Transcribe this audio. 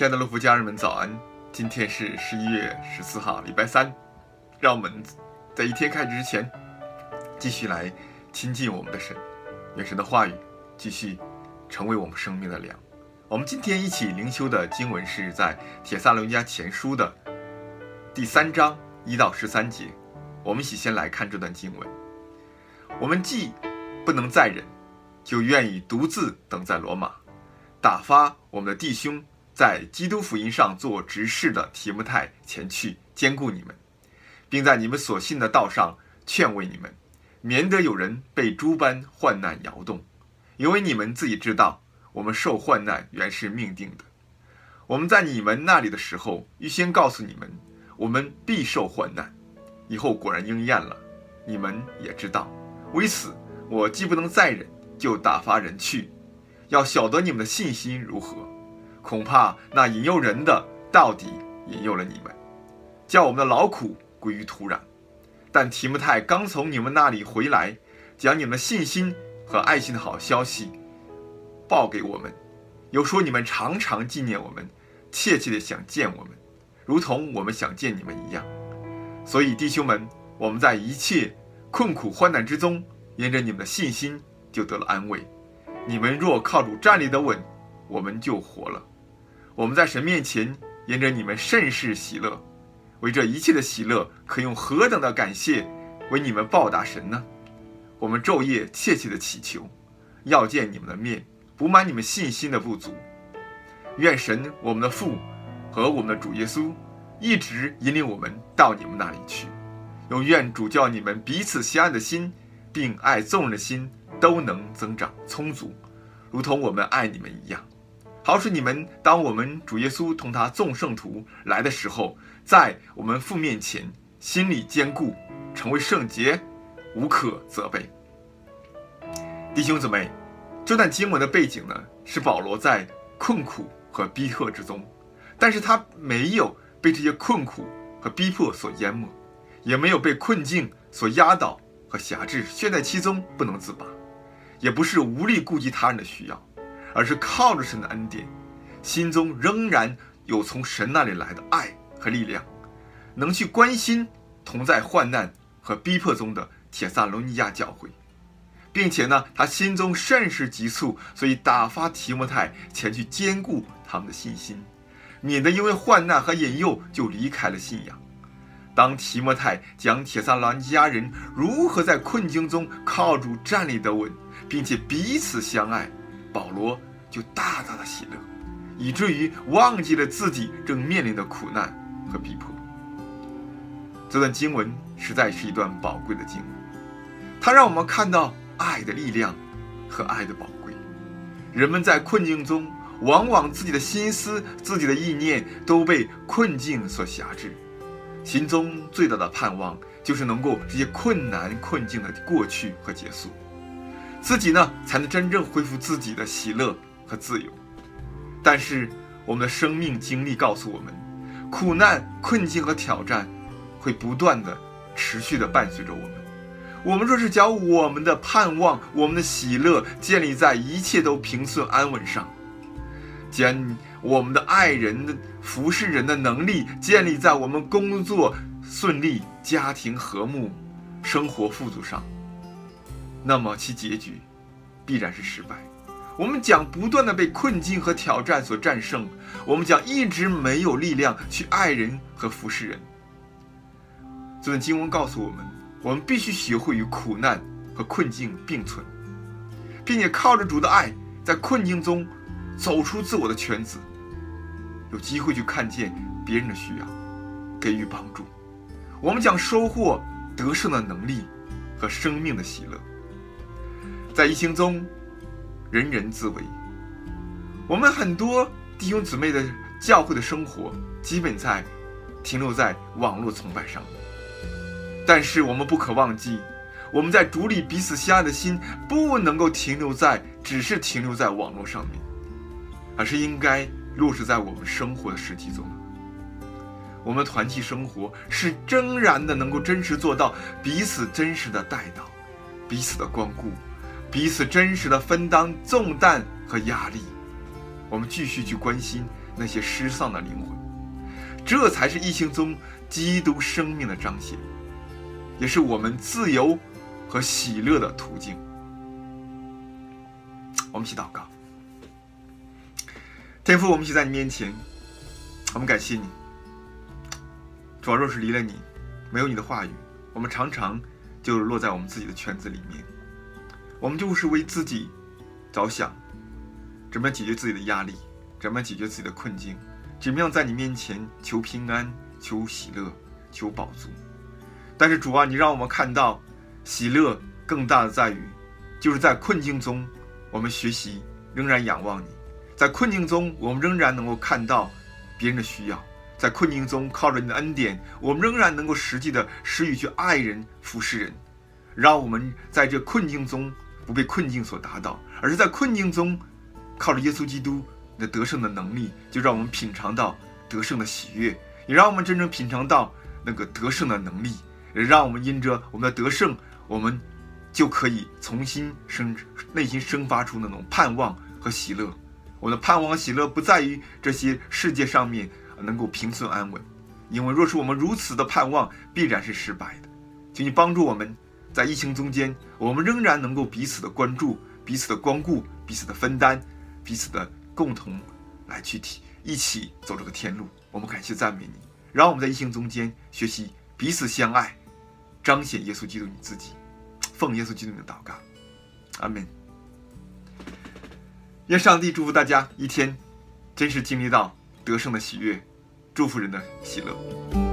亲爱的乐福家人们，早安！今天是十一月十四号，礼拜三。让我们在一天开始之前，继续来亲近我们的神，愿神的话语继续成为我们生命的粮。我们今天一起灵修的经文是在《帖撒罗尼迦前书》的第三章一到十三节。我们一起先来看这段经文。我们既不能再忍，就愿意独自等在罗马，打发我们的弟兄在基督福音上做执事的提摩太前去兼顾你们，并在你们所信的道上劝慰你们，免得有人被诸般患难摇动，因为你们自己知道，我们受患难原是命定的。我们在你们那里的时候，预先告诉你们，我们必受患难，以后果然应验了，你们也知道。为此，我既不能再忍，就打发人去，要晓得你们的信心如何。恐怕那引诱人的，到底引诱了你们，叫我们的劳苦归于土壤。但提摩太刚从你们那里回来，将你们的信心和爱心的好消息报给我们，又说你们常常纪念我们，切切的想见我们，如同我们想见你们一样。所以弟兄们，我们在一切。困苦患难之中，沿着你们的信心就得了安慰。你们若靠主站立得稳，我们就活了。我们在神面前沿着你们甚是喜乐，为这一切的喜乐，可用何等的感谢为你们报答神呢？我们昼夜切切的祈求，要见你们的面，补满你们信心的不足。愿神我们的父和我们的主耶稣一直引领我们到你们那里去。又愿主叫你们彼此相爱的心，并爱众人的心都能增长充足，如同我们爱你们一样。好使你们当我们主耶稣同他众圣徒来的时候，在我们父面前心里坚固，成为圣洁，无可责备。弟兄姊妹，这段经文的背景呢，是保罗在困苦和逼迫之中，但是他没有被这些困苦和逼迫所淹没。也没有被困境所压倒和辖制，陷在其中不能自拔，也不是无力顾及他人的需要，而是靠着神的恩典，心中仍然有从神那里来的爱和力量，能去关心同在患难和逼迫中的帖撒罗尼迦教会，并且呢，他心中甚是急促，所以打发提摩太前去坚固他们的信心，免得因为患难和引诱就离开了信仰。当提摩太讲帖撒罗尼迦人如何在困境中靠主站立得稳，并且彼此相爱，保罗就大大的喜乐，以至于忘记了自己正面临的苦难和逼迫。这段经文实在是一段宝贵的经文，它让我们看到爱的力量和爱的宝贵。人们在困境中，往往自己的心思、自己的意念都被困境所辖制。心中最大的盼望就是能够这些困难困境的过去和结束，自己呢才能真正恢复自己的喜乐和自由。但是我们的生命经历告诉我们，苦难、困境和挑战会不断的、持续的伴随着我们。我们若是将我们的盼望、我们的喜乐建立在一切都平顺安稳上，将我们的爱人的服侍人的能力建立在我们工作顺利、家庭和睦、生活富足上，那么其结局必然是失败。我们将不断的被困境和挑战所战胜，我们将一直没有力量去爱人和服侍人。这段经文告诉我们，我们必须学会与苦难和困境并存，并且靠着主的爱，在困境中走出自我的圈子。有机会去看见别人的需要，给予帮助，我们将收获得胜的能力和生命的喜乐。在疫情中，人人自危，我们很多弟兄姊妹的教会的生活，基本在停留在网络崇拜上。但是我们不可忘记，我们在主里彼此相爱的心，不能够停留在只是停留在网络上面，而是应该。落实在我们生活的实际中，我们团契生活是真然的，能够真实做到彼此真实的带到，彼此的光顾，彼此真实的分担重担和压力。我们继续去关心那些失丧的灵魂。这才是疫情中基督生命的彰显，也是我们自由和喜乐的途径。我们一起祷告，天父，我们一起在你面前，我们感谢你。主要若是离了你，没有你的话语，我们常常就落在我们自己的圈子里面，我们就是为自己着想，怎么样解决自己的压力，怎么样解决自己的困境。怎么样在你面前求平安、求喜乐、求饱足？但是主啊，你让我们看到喜乐更大的在于，就是在困境中，我们学习仍然仰望你；在困境中，我们仍然能够看到别人的需要；在困境中，靠着你的恩典，我们仍然能够实际的施予去爱人、服侍人。让我们在这困境中不被困境所打倒，而是在困境中靠着耶稣基督。那得胜的能力，就让我们品尝到得胜的喜悦，也让我们真正品尝到那个得胜的能力，也让我们因着我们的得胜，我们就可以重新生内心生发出那种盼望和喜乐。我的盼望和喜乐不在于这些世界上面能够平顺安稳，因为若是我们如此的盼望，必然是失败的。请你帮助我们在疫情中间，我们仍然能够彼此的关注、彼此的光顾、彼此的分担、彼此的。共同来去体一起走这个天路，我们感谢赞美你，让我们在疫情中间学习彼此相爱，彰显耶稣基督你自己，奉耶稣基督的祷告，阿门。愿上帝祝福大家一天，真是经历到得胜的喜悦，祝福人的喜乐。